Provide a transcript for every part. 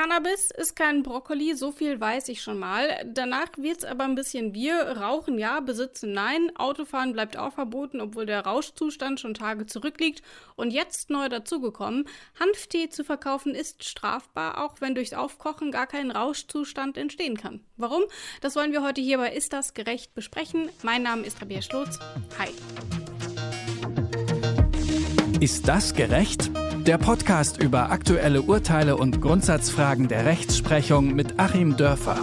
Cannabis ist kein Brokkoli, so viel weiß ich schon mal. Danach wird's aber ein bisschen wir. Rauchen ja, besitzen nein. Autofahren bleibt auch verboten, obwohl der Rauschzustand schon Tage zurückliegt. Und jetzt neu dazugekommen, Hanftee zu verkaufen ist strafbar, auch wenn durchs Aufkochen gar kein Rauschzustand entstehen kann. Warum? Das wollen wir heute hier bei Ist das gerecht besprechen. Mein Name ist Rabia Schlotz. Hi. Ist das gerecht? Der Podcast über aktuelle Urteile und Grundsatzfragen der Rechtsprechung mit Achim Dörfer.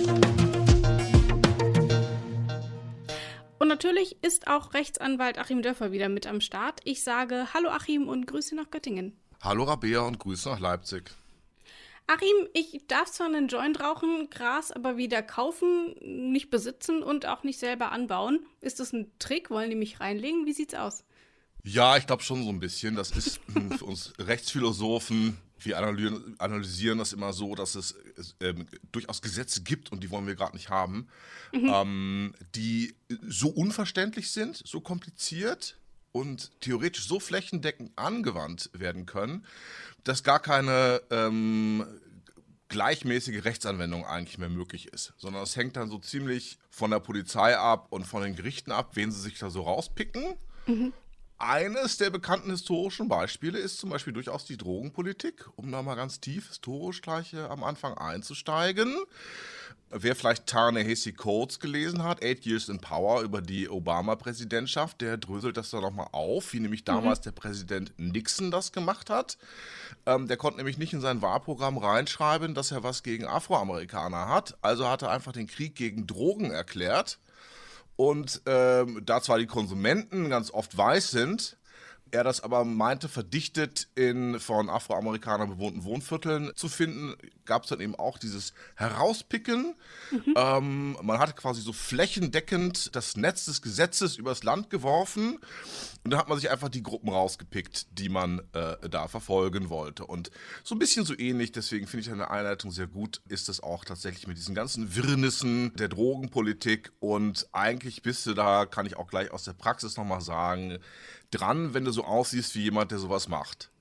Und natürlich ist auch Rechtsanwalt Achim Dörfer wieder mit am Start. Ich sage Hallo Achim und Grüße nach Göttingen. Hallo Rabea und Grüße nach Leipzig. Achim, ich darf zwar einen Joint rauchen, Gras aber wieder kaufen, nicht besitzen und auch nicht selber anbauen. Ist das ein Trick? Wollen die mich reinlegen? Wie sieht's aus? Ja, ich glaube schon so ein bisschen. Das ist für uns Rechtsphilosophen, wir analysieren, das immer so, dass es ähm, durchaus Gesetze gibt und die wollen wir gerade nicht haben, mhm. ähm, die so unverständlich sind, so kompliziert und theoretisch so flächendeckend angewandt werden können, dass gar keine ähm, gleichmäßige Rechtsanwendung eigentlich mehr möglich ist, sondern es hängt dann so ziemlich von der Polizei ab und von den Gerichten ab, wen sie sich da so rauspicken. Mhm. Eines der bekannten historischen Beispiele ist zum Beispiel durchaus die Drogenpolitik, um da mal ganz tief historisch gleich am Anfang einzusteigen. Wer vielleicht Ta-Nehisi Coates gelesen hat, Eight Years in Power über die Obama-Präsidentschaft, der dröselt das da nochmal auf, wie nämlich damals mhm. der Präsident Nixon das gemacht hat. Ähm, der konnte nämlich nicht in sein Wahlprogramm reinschreiben, dass er was gegen Afroamerikaner hat. Also hat er einfach den Krieg gegen Drogen erklärt und ähm, da zwar die Konsumenten ganz oft weiß sind, er das aber meinte, verdichtet in von Afroamerikanern bewohnten Wohnvierteln zu finden, gab es dann eben auch dieses Herauspicken. Mhm. Ähm, man hat quasi so flächendeckend das Netz des Gesetzes übers Land geworfen und da hat man sich einfach die Gruppen rausgepickt, die man äh, da verfolgen wollte. Und so ein bisschen so ähnlich, deswegen finde ich eine Einleitung sehr gut, ist es auch tatsächlich mit diesen ganzen Wirrnissen der Drogenpolitik und eigentlich bist du da, kann ich auch gleich aus der Praxis nochmal sagen, dran, wenn du so aussiehst wie jemand, der sowas macht.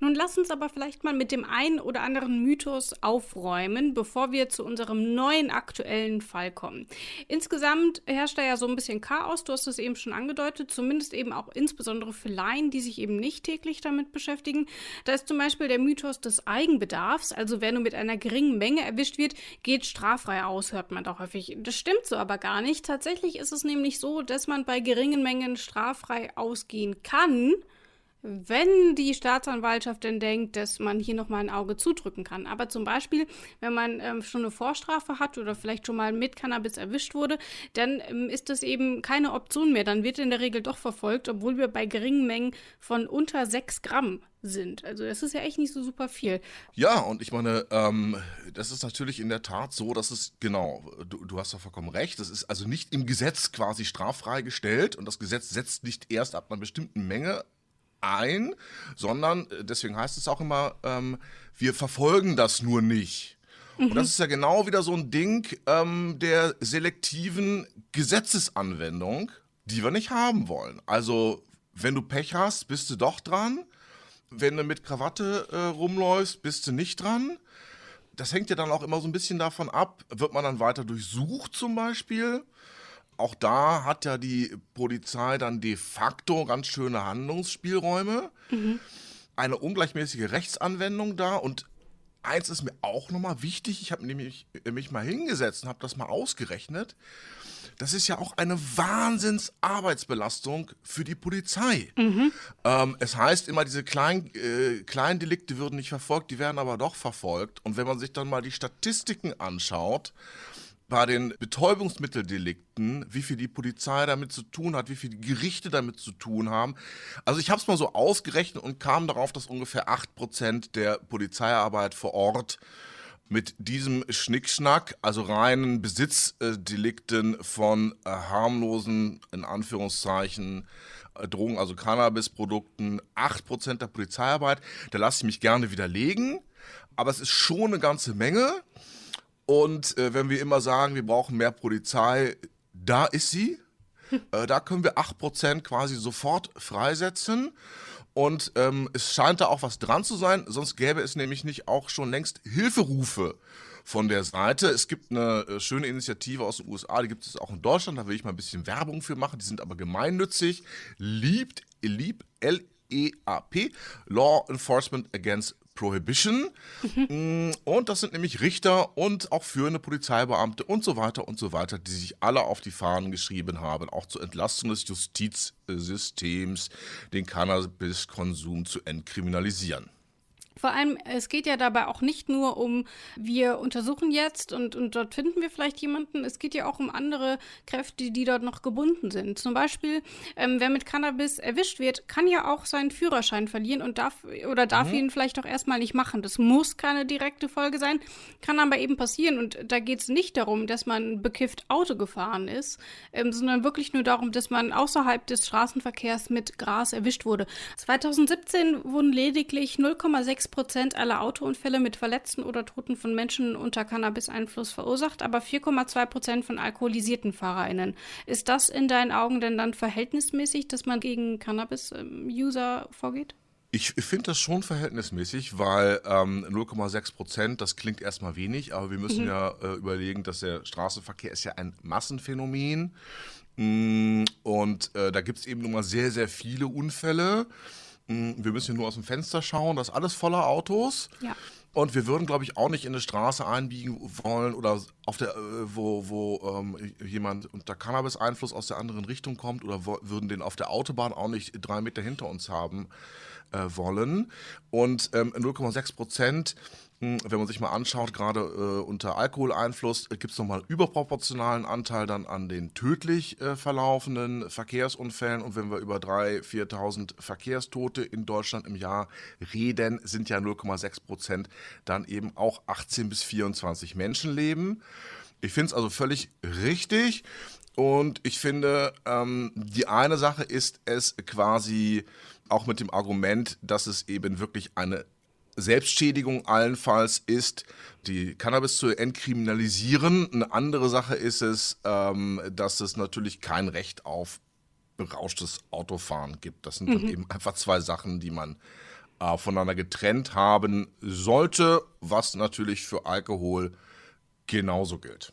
Nun lass uns aber vielleicht mal mit dem einen oder anderen Mythos aufräumen, bevor wir zu unserem neuen aktuellen Fall kommen. Insgesamt herrscht da ja so ein bisschen Chaos, du hast es eben schon angedeutet, zumindest eben auch insbesondere für Laien, die sich eben nicht täglich damit beschäftigen. Da ist zum Beispiel der Mythos des Eigenbedarfs, also wer nur mit einer geringen Menge erwischt wird, geht straffrei aus, hört man doch häufig. Das stimmt so aber gar nicht. Tatsächlich ist es nämlich so, dass man bei geringen Mengen straffrei ausgehen kann wenn die Staatsanwaltschaft denn denkt, dass man hier nochmal ein Auge zudrücken kann. Aber zum Beispiel, wenn man ähm, schon eine Vorstrafe hat oder vielleicht schon mal mit Cannabis erwischt wurde, dann ähm, ist das eben keine Option mehr. Dann wird in der Regel doch verfolgt, obwohl wir bei geringen Mengen von unter 6 Gramm sind. Also das ist ja echt nicht so super viel. Ja, und ich meine, ähm, das ist natürlich in der Tat so, dass es, genau, du, du hast ja vollkommen recht, das ist also nicht im Gesetz quasi straffrei gestellt und das Gesetz setzt nicht erst ab einer bestimmten Menge ein, sondern, äh, deswegen heißt es auch immer, ähm, wir verfolgen das nur nicht. Mhm. Und das ist ja genau wieder so ein Ding ähm, der selektiven Gesetzesanwendung, die wir nicht haben wollen. Also, wenn du Pech hast, bist du doch dran. Wenn du mit Krawatte äh, rumläufst, bist du nicht dran. Das hängt ja dann auch immer so ein bisschen davon ab, wird man dann weiter durchsucht zum Beispiel auch da hat ja die Polizei dann de facto ganz schöne Handlungsspielräume. Mhm. Eine ungleichmäßige Rechtsanwendung da und eins ist mir auch nochmal wichtig, ich habe nämlich mich mal hingesetzt und habe das mal ausgerechnet. Das ist ja auch eine Wahnsinnsarbeitsbelastung für die Polizei. Mhm. Ähm, es heißt immer, diese kleinen, äh, kleinen Delikte würden nicht verfolgt, die werden aber doch verfolgt. Und wenn man sich dann mal die Statistiken anschaut, bei den Betäubungsmitteldelikten, wie viel die Polizei damit zu tun hat, wie viel die Gerichte damit zu tun haben. Also ich habe es mal so ausgerechnet und kam darauf, dass ungefähr 8% der Polizeiarbeit vor Ort mit diesem Schnickschnack, also reinen Besitzdelikten von äh, harmlosen, in Anführungszeichen, äh, Drogen, also Cannabisprodukten, 8% der Polizeiarbeit. Da lasse ich mich gerne widerlegen, aber es ist schon eine ganze Menge. Und äh, wenn wir immer sagen, wir brauchen mehr Polizei, da ist sie. Äh, da können wir 8% quasi sofort freisetzen. Und ähm, es scheint da auch was dran zu sein, sonst gäbe es nämlich nicht auch schon längst Hilferufe von der Seite. Es gibt eine äh, schöne Initiative aus den USA, die gibt es auch in Deutschland, da will ich mal ein bisschen Werbung für machen, die sind aber gemeinnützig. Liebt, lieb, L-E-A-P, Law Enforcement Against Prohibition. Mhm. Und das sind nämlich Richter und auch führende Polizeibeamte und so weiter und so weiter, die sich alle auf die Fahnen geschrieben haben, auch zur Entlastung des Justizsystems den Cannabiskonsum zu entkriminalisieren. Vor allem, es geht ja dabei auch nicht nur um, wir untersuchen jetzt und, und dort finden wir vielleicht jemanden. Es geht ja auch um andere Kräfte, die dort noch gebunden sind. Zum Beispiel, ähm, wer mit Cannabis erwischt wird, kann ja auch seinen Führerschein verlieren und darf oder darf mhm. ihn vielleicht auch erstmal nicht machen. Das muss keine direkte Folge sein, kann aber eben passieren. Und da geht es nicht darum, dass man bekifft Auto gefahren ist, ähm, sondern wirklich nur darum, dass man außerhalb des Straßenverkehrs mit Gras erwischt wurde. 2017 wurden lediglich 0,6 Prozent aller Autounfälle mit Verletzten oder Toten von Menschen unter Cannabis-Einfluss verursacht, aber 4,2 Prozent von alkoholisierten FahrerInnen. Ist das in deinen Augen denn dann verhältnismäßig, dass man gegen Cannabis-User vorgeht? Ich finde das schon verhältnismäßig, weil ähm, 0,6 Prozent, das klingt erstmal wenig, aber wir müssen mhm. ja äh, überlegen, dass der Straßenverkehr ist ja ein Massenphänomen. Mm, und äh, da gibt es eben nun mal sehr, sehr viele Unfälle. Hm, wir müssen hier nur aus dem Fenster schauen, das ist alles voller Autos. Ja. Und wir würden, glaube ich, auch nicht in eine Straße einbiegen wollen oder auf der, äh, wo, wo ähm, jemand unter Cannabis-Einfluss aus der anderen Richtung kommt oder würden den auf der Autobahn auch nicht drei Meter hinter uns haben äh, wollen. Und ähm, 0,6 Prozent hm, wenn man sich mal anschaut, gerade äh, unter Alkoholeinfluss, äh, gibt es nochmal einen überproportionalen Anteil dann an den tödlich äh, verlaufenden Verkehrsunfällen. Und wenn wir über 3.000, 4.000 Verkehrstote in Deutschland im Jahr reden, sind ja 0,6 Prozent dann eben auch 18 bis 24 Menschenleben. Ich finde es also völlig richtig. Und ich finde, ähm, die eine Sache ist es quasi auch mit dem Argument, dass es eben wirklich eine Selbstschädigung allenfalls ist, die Cannabis zu entkriminalisieren. Eine andere Sache ist es, ähm, dass es natürlich kein Recht auf berauschtes Autofahren gibt. Das sind mhm. dann eben einfach zwei Sachen, die man äh, voneinander getrennt haben sollte, was natürlich für Alkohol genauso gilt.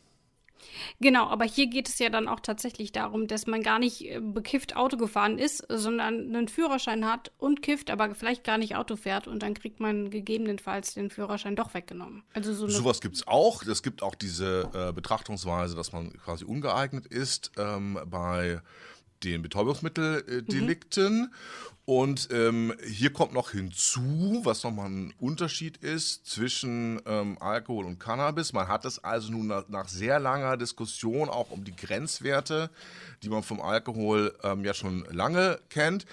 Genau, aber hier geht es ja dann auch tatsächlich darum, dass man gar nicht äh, bekifft Auto gefahren ist, sondern einen Führerschein hat und kifft, aber vielleicht gar nicht Auto fährt und dann kriegt man gegebenenfalls den Führerschein doch weggenommen. Also so Sowas gibt es auch. Es gibt auch diese äh, Betrachtungsweise, dass man quasi ungeeignet ist ähm, bei den Betäubungsmitteldelikten. Mhm. Und ähm, hier kommt noch hinzu, was nochmal ein Unterschied ist zwischen ähm, Alkohol und Cannabis. Man hat es also nun nach, nach, sehr langer Diskussion auch um die Grenzwerte, die man vom Alkohol ähm, ja schon lange kennt,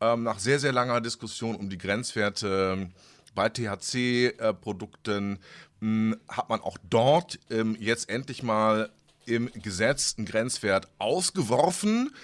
ähm, nach sehr, sehr langer Diskussion um die Grenzwerte bei THC-Produkten hm, hat man auch dort ähm, jetzt endlich mal im Gesetz einen Grenzwert ausgeworfen.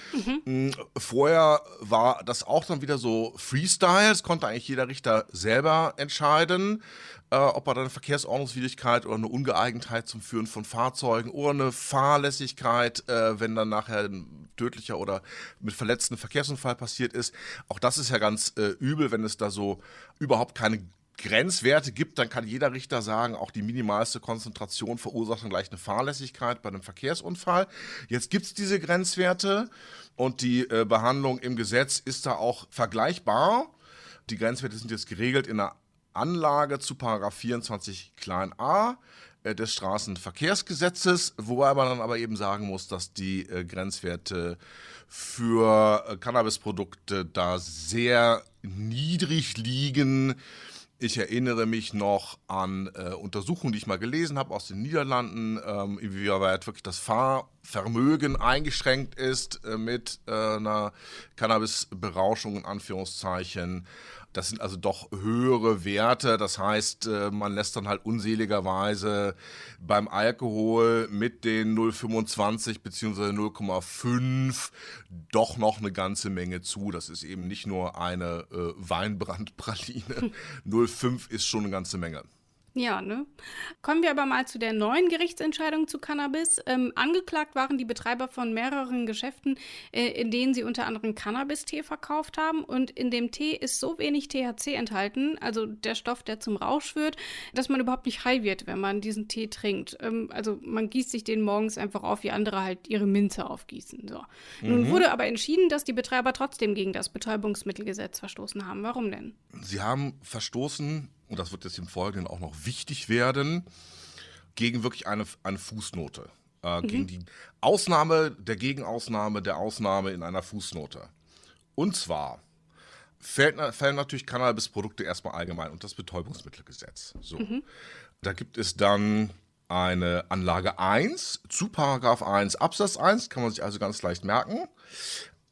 Mhm. Vorher war das auch dann wieder so Freestyle. Es konnte eigentlich jeder Richter selber entscheiden, äh, ob er dann eine Verkehrsordnungswidrigkeit oder eine Ungeeignetheit zum Führen von Fahrzeugen oder eine Fahrlässigkeit, äh, wenn dann nachher ein tödlicher oder mit verletzten Verkehrsunfall passiert ist. Auch das ist ja ganz äh, übel, wenn es da so überhaupt keine Grenzwerte gibt, dann kann jeder Richter sagen, auch die minimalste Konzentration verursacht dann gleich eine Fahrlässigkeit bei einem Verkehrsunfall. Jetzt gibt es diese Grenzwerte und die äh, Behandlung im Gesetz ist da auch vergleichbar. Die Grenzwerte sind jetzt geregelt in der Anlage zu Paragraph 24 klein a äh, des Straßenverkehrsgesetzes, wobei man dann aber eben sagen muss, dass die äh, Grenzwerte für äh, Cannabisprodukte da sehr niedrig liegen. Ich erinnere mich noch an äh, Untersuchungen, die ich mal gelesen habe aus den Niederlanden, ähm, inwieweit wirklich das Fahrvermögen eingeschränkt ist äh, mit äh, einer Cannabisberauschung in Anführungszeichen. Das sind also doch höhere Werte. Das heißt, äh, man lässt dann halt unseligerweise beim Alkohol mit den 0,25 bzw. 0,5 doch noch eine ganze Menge zu. Das ist eben nicht nur eine äh, Weinbrandpraline. 0,5 ist schon eine ganze Menge. Ja, ne? Kommen wir aber mal zu der neuen Gerichtsentscheidung zu Cannabis. Ähm, angeklagt waren die Betreiber von mehreren Geschäften, äh, in denen sie unter anderem Cannabis-Tee verkauft haben. Und in dem Tee ist so wenig THC enthalten, also der Stoff, der zum Rausch führt, dass man überhaupt nicht high wird, wenn man diesen Tee trinkt. Ähm, also man gießt sich den morgens einfach auf, wie andere halt ihre Minze aufgießen. So. Mhm. Nun wurde aber entschieden, dass die Betreiber trotzdem gegen das Betäubungsmittelgesetz verstoßen haben. Warum denn? Sie haben verstoßen und das wird jetzt im Folgenden auch noch wichtig werden, gegen wirklich eine, eine Fußnote. Äh, mhm. Gegen die Ausnahme der Gegenausnahme der Ausnahme in einer Fußnote. Und zwar fällt, fällen natürlich Cannabisprodukte erstmal allgemein unter das Betäubungsmittelgesetz. So. Mhm. Da gibt es dann eine Anlage 1 zu Paragraph 1 Absatz 1, kann man sich also ganz leicht merken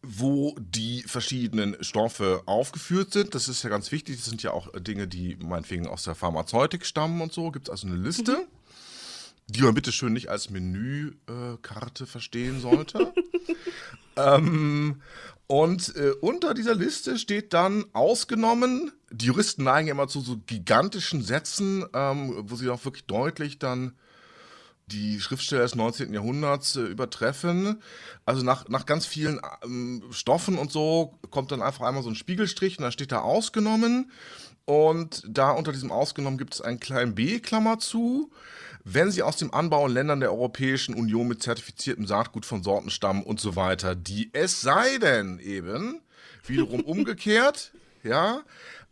wo die verschiedenen Stoffe aufgeführt sind. Das ist ja ganz wichtig. Das sind ja auch Dinge, die meinetwegen aus der Pharmazeutik stammen und so. Gibt es also eine Liste, mhm. die man bitte schön nicht als Menükarte verstehen sollte. ähm, und äh, unter dieser Liste steht dann ausgenommen, die Juristen neigen immer zu so gigantischen Sätzen, ähm, wo sie auch wirklich deutlich dann die Schriftsteller des 19. Jahrhunderts äh, übertreffen. Also nach, nach ganz vielen ähm, Stoffen und so kommt dann einfach einmal so ein Spiegelstrich und da steht da ausgenommen. Und da unter diesem ausgenommen gibt es einen kleinen B-Klammer zu. Wenn sie aus dem Anbau in Ländern der Europäischen Union mit zertifiziertem Saatgut von Sorten stammen und so weiter, die es sei denn eben, wiederum umgekehrt, ja,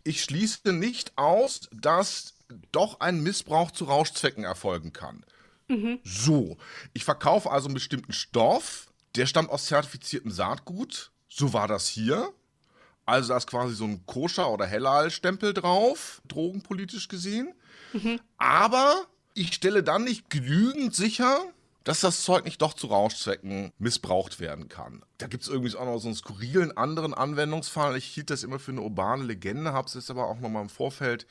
ich schließe nicht aus, dass doch ein Missbrauch zu Rauschzwecken erfolgen kann. Mhm. So, ich verkaufe also einen bestimmten Stoff, der stammt aus zertifiziertem Saatgut. So war das hier. Also da ist quasi so ein Koscher- oder Hellal-Stempel drauf, drogenpolitisch gesehen. Mhm. Aber ich stelle dann nicht genügend sicher, dass das Zeug nicht doch zu Rauschzwecken missbraucht werden kann. Da gibt es irgendwie auch noch so einen skurrilen anderen Anwendungsfall. Ich hielt das immer für eine urbane Legende, habe es jetzt aber auch nochmal im Vorfeld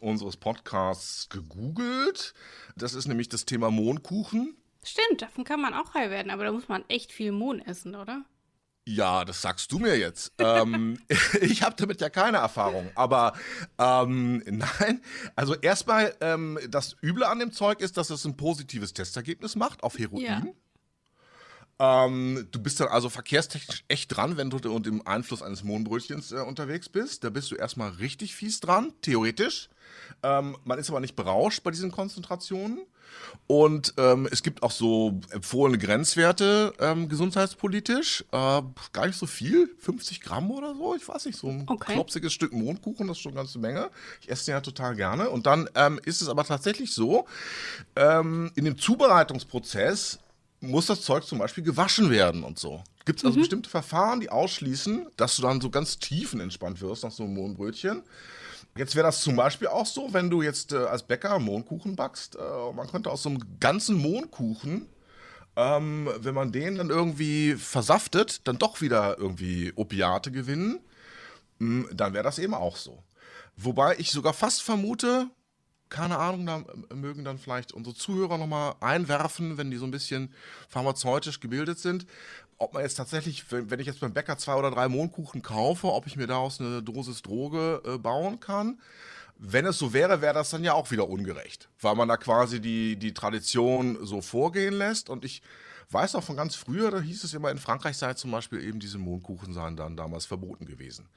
unseres Podcasts gegoogelt. Das ist nämlich das Thema Mohnkuchen. Stimmt, davon kann man auch heil werden, aber da muss man echt viel Mohn essen, oder? Ja, das sagst du mir jetzt. ähm, ich habe damit ja keine Erfahrung. Aber ähm, nein, also erstmal, ähm, das Üble an dem Zeug ist, dass es ein positives Testergebnis macht auf Heroin. Ja. Ähm, du bist dann also verkehrstechnisch echt dran, wenn du unter dem Einfluss eines Mohnbrötchens äh, unterwegs bist. Da bist du erstmal richtig fies dran, theoretisch. Ähm, man ist aber nicht berauscht bei diesen Konzentrationen. Und ähm, es gibt auch so empfohlene Grenzwerte ähm, gesundheitspolitisch. Äh, gar nicht so viel, 50 Gramm oder so. Ich weiß nicht, so ein okay. klopsiges Stück Mondkuchen, das ist schon eine ganze Menge. Ich esse den ja total gerne. Und dann ähm, ist es aber tatsächlich so, ähm, in dem Zubereitungsprozess muss das Zeug zum Beispiel gewaschen werden und so. Gibt es also mhm. bestimmte Verfahren, die ausschließen, dass du dann so ganz tiefenentspannt wirst nach so einem Mohnbrötchen. Jetzt wäre das zum Beispiel auch so, wenn du jetzt äh, als Bäcker Mohnkuchen backst. Äh, man könnte aus so einem ganzen Mohnkuchen, ähm, wenn man den dann irgendwie versaftet, dann doch wieder irgendwie Opiate gewinnen. Hm, dann wäre das eben auch so. Wobei ich sogar fast vermute, keine Ahnung, da mögen dann vielleicht unsere Zuhörer nochmal einwerfen, wenn die so ein bisschen pharmazeutisch gebildet sind ob man jetzt tatsächlich, wenn ich jetzt beim Bäcker zwei oder drei Mohnkuchen kaufe, ob ich mir daraus eine Dosis Droge äh, bauen kann. Wenn es so wäre, wäre das dann ja auch wieder ungerecht, weil man da quasi die, die Tradition so vorgehen lässt. Und ich weiß auch von ganz früher, da hieß es immer, in Frankreich sei zum Beispiel eben diese Mohnkuchen seien dann damals verboten gewesen.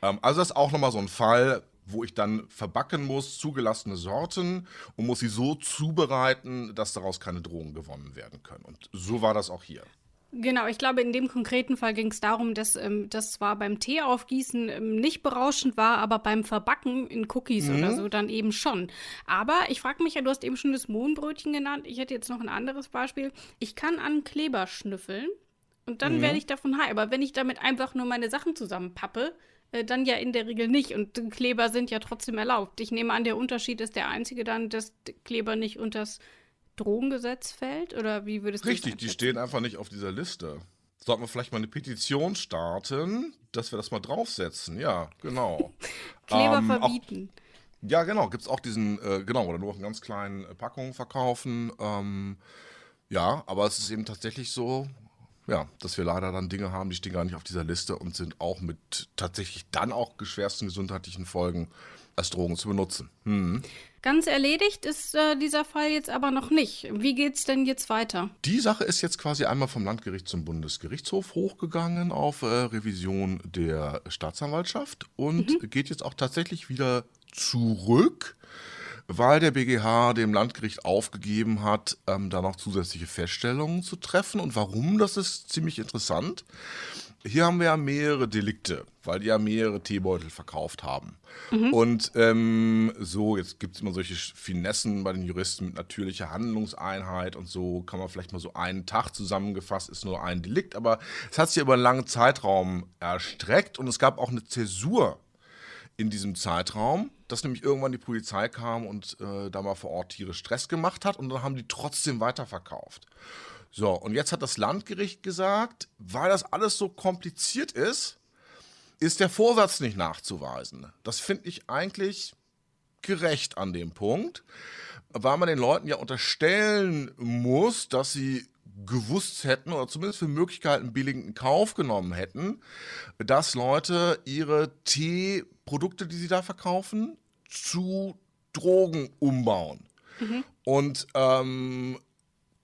Ähm, also das ist auch nochmal so ein Fall, wo ich dann verbacken muss, zugelassene Sorten und muss sie so zubereiten, dass daraus keine Drogen gewonnen werden können. Und so war das auch hier. Genau, ich glaube, in dem konkreten Fall ging es darum, dass ähm, das zwar beim Tee aufgießen ähm, nicht berauschend war, aber beim Verbacken in Cookies mhm. oder so dann eben schon. Aber ich frage mich ja, du hast eben schon das Mohnbrötchen genannt. Ich hätte jetzt noch ein anderes Beispiel. Ich kann an Kleber schnüffeln und dann mhm. werde ich davon high. Aber wenn ich damit einfach nur meine Sachen zusammenpappe, äh, dann ja in der Regel nicht. Und Kleber sind ja trotzdem erlaubt. Ich nehme an, der Unterschied ist der einzige dann, dass Kleber nicht unters Drogengesetz fällt? Oder wie würdest du Richtig, die stehen einfach nicht auf dieser Liste. Sollten wir vielleicht mal eine Petition starten, dass wir das mal draufsetzen? Ja, genau. Kleber ähm, verbieten. Auch, ja, genau. Gibt es auch diesen, äh, genau, oder nur in ganz kleinen äh, Packungen verkaufen. Ähm, ja, aber es ist eben tatsächlich so, ja, dass wir leider dann Dinge haben, die stehen gar nicht auf dieser Liste und sind auch mit tatsächlich dann auch schwersten gesundheitlichen Folgen als Drogen zu benutzen. Hm. Ganz erledigt ist äh, dieser Fall jetzt aber noch nicht. Wie geht es denn jetzt weiter? Die Sache ist jetzt quasi einmal vom Landgericht zum Bundesgerichtshof hochgegangen auf äh, Revision der Staatsanwaltschaft und mhm. geht jetzt auch tatsächlich wieder zurück weil der BGH dem Landgericht aufgegeben hat, ähm, da noch zusätzliche Feststellungen zu treffen. Und warum, das ist ziemlich interessant. Hier haben wir ja mehrere Delikte, weil die ja mehrere Teebeutel verkauft haben. Mhm. Und ähm, so, jetzt gibt es immer solche Finessen bei den Juristen mit natürlicher Handlungseinheit und so kann man vielleicht mal so einen Tag zusammengefasst, ist nur ein Delikt, aber es hat sich über einen langen Zeitraum erstreckt und es gab auch eine Zäsur in diesem Zeitraum, dass nämlich irgendwann die Polizei kam und äh, da mal vor Ort Tiere Stress gemacht hat und dann haben die trotzdem weiterverkauft. So, und jetzt hat das Landgericht gesagt, weil das alles so kompliziert ist, ist der Vorsatz nicht nachzuweisen. Das finde ich eigentlich gerecht an dem Punkt, weil man den Leuten ja unterstellen muss, dass sie gewusst hätten oder zumindest für Möglichkeiten billigenden Kauf genommen hätten, dass Leute ihre Teeprodukte, die sie da verkaufen, zu Drogen umbauen. Mhm. Und ähm,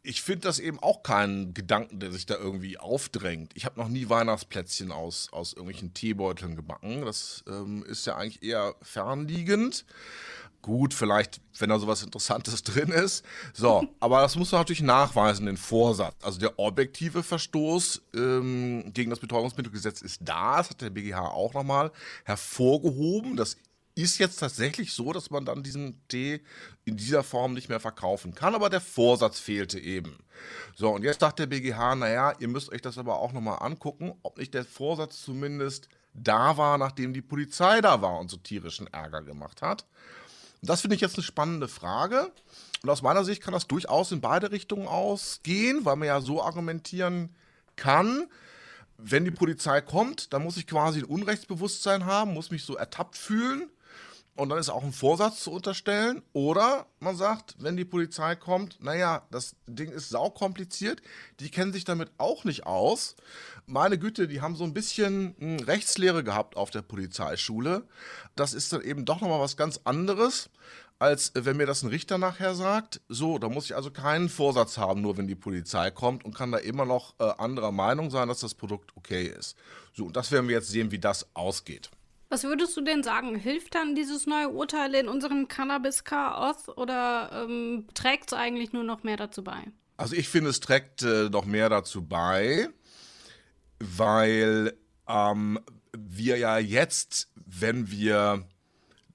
ich finde das eben auch keinen Gedanken, der sich da irgendwie aufdrängt. Ich habe noch nie Weihnachtsplätzchen aus, aus irgendwelchen Teebeuteln gebacken. Das ähm, ist ja eigentlich eher fernliegend. Gut, vielleicht, wenn da sowas Interessantes drin ist. So, aber das muss man natürlich nachweisen, den Vorsatz. Also der objektive Verstoß ähm, gegen das Betäubungsmittelgesetz ist da. Das hat der BGH auch nochmal hervorgehoben. Das ist jetzt tatsächlich so, dass man dann diesen Tee in dieser Form nicht mehr verkaufen kann, aber der Vorsatz fehlte eben. So, und jetzt dachte der BGH, naja, ihr müsst euch das aber auch nochmal angucken, ob nicht der Vorsatz zumindest da war, nachdem die Polizei da war und so tierischen Ärger gemacht hat. Und das finde ich jetzt eine spannende Frage. Und aus meiner Sicht kann das durchaus in beide Richtungen ausgehen, weil man ja so argumentieren kann, wenn die Polizei kommt, dann muss ich quasi ein Unrechtsbewusstsein haben, muss mich so ertappt fühlen und dann ist auch ein Vorsatz zu unterstellen. Oder man sagt, wenn die Polizei kommt, naja, das Ding ist saukompliziert, die kennen sich damit auch nicht aus. Meine Güte, die haben so ein bisschen hm, Rechtslehre gehabt auf der Polizeischule. Das ist dann eben doch nochmal was ganz anderes, als wenn mir das ein Richter nachher sagt. So, da muss ich also keinen Vorsatz haben, nur wenn die Polizei kommt und kann da immer noch äh, anderer Meinung sein, dass das Produkt okay ist. So, und das werden wir jetzt sehen, wie das ausgeht. Was würdest du denn sagen? Hilft dann dieses neue Urteil in unserem Cannabis-Chaos oder ähm, trägt es eigentlich nur noch mehr dazu bei? Also ich finde, es trägt äh, noch mehr dazu bei, weil ähm, wir ja jetzt, wenn wir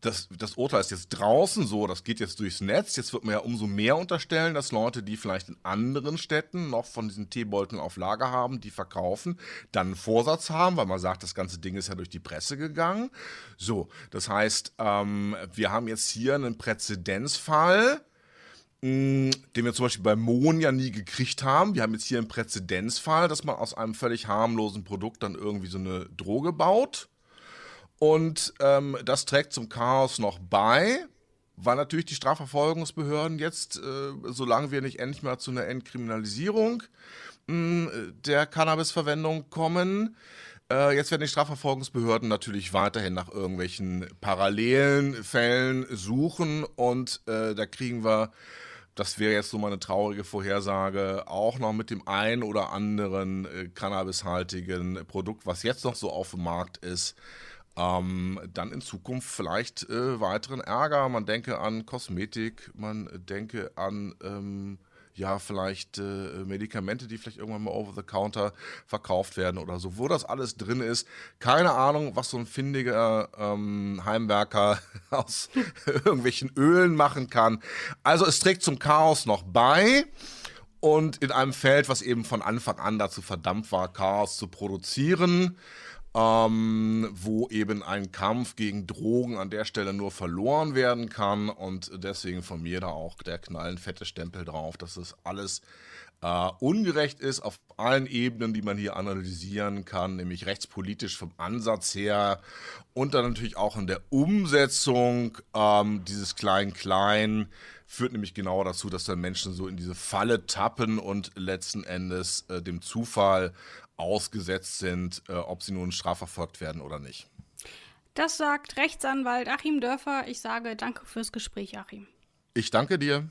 das, das Urteil ist jetzt draußen so, das geht jetzt durchs Netz. Jetzt wird man ja umso mehr unterstellen, dass Leute, die vielleicht in anderen Städten noch von diesen Teebeuteln auf Lager haben, die verkaufen, dann einen Vorsatz haben, weil man sagt, das ganze Ding ist ja durch die Presse gegangen. So, das heißt, ähm, wir haben jetzt hier einen Präzedenzfall, mm, den wir zum Beispiel bei Mohn ja nie gekriegt haben. Wir haben jetzt hier einen Präzedenzfall, dass man aus einem völlig harmlosen Produkt dann irgendwie so eine Droge baut. Und ähm, das trägt zum Chaos noch bei, weil natürlich die Strafverfolgungsbehörden jetzt, äh, solange wir nicht endlich mal zu einer Entkriminalisierung mh, hm, der Cannabisverwendung kommen, äh, jetzt werden die Strafverfolgungsbehörden natürlich weiterhin nach irgendwelchen parallelen Fällen suchen und äh, da kriegen wir das wäre jetzt so mal eine traurige Vorhersage, auch noch mit dem ein oder anderen äh, cannabishaltigen Produkt, was jetzt noch so auf dem Markt ist, ähm, dann in Zukunft vielleicht äh, weiteren Ärger. Man denke an Kosmetik, man denke an ähm, ja, vielleicht äh, Medikamente, die vielleicht irgendwann mal over the counter verkauft werden oder so. Wo das alles drin ist, keine Ahnung, was so ein findiger ähm, Heimwerker aus irgendwelchen Ölen machen kann. Also es trägt zum Chaos noch bei. Und in einem Feld, was eben von Anfang an dazu verdammt war, Chaos zu produzieren, ähm, wo eben ein Kampf gegen Drogen an der Stelle nur verloren werden kann. Und deswegen von mir da auch der knallenfette Stempel drauf, dass es alles äh, ungerecht ist auf allen Ebenen, die man hier analysieren kann, nämlich rechtspolitisch vom Ansatz her. Und dann natürlich auch in der Umsetzung ähm, dieses Klein-Klein führt nämlich genau dazu, dass dann Menschen so in diese Falle tappen und letzten Endes äh, dem Zufall ausgesetzt sind, äh, ob sie nun strafverfolgt werden oder nicht. Das sagt Rechtsanwalt Achim Dörfer. Ich sage danke fürs Gespräch, Achim. Ich danke dir.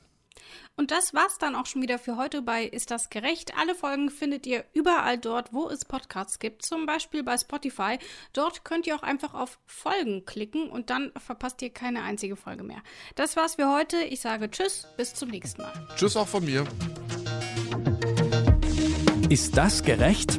Und das war's dann auch schon wieder für heute bei Ist das gerecht? Alle Folgen findet ihr überall dort, wo es Podcasts gibt, zum Beispiel bei Spotify. Dort könnt ihr auch einfach auf Folgen klicken und dann verpasst ihr keine einzige Folge mehr. Das war's für heute. Ich sage Tschüss, bis zum nächsten Mal. Tschüss auch von mir. Ist das gerecht?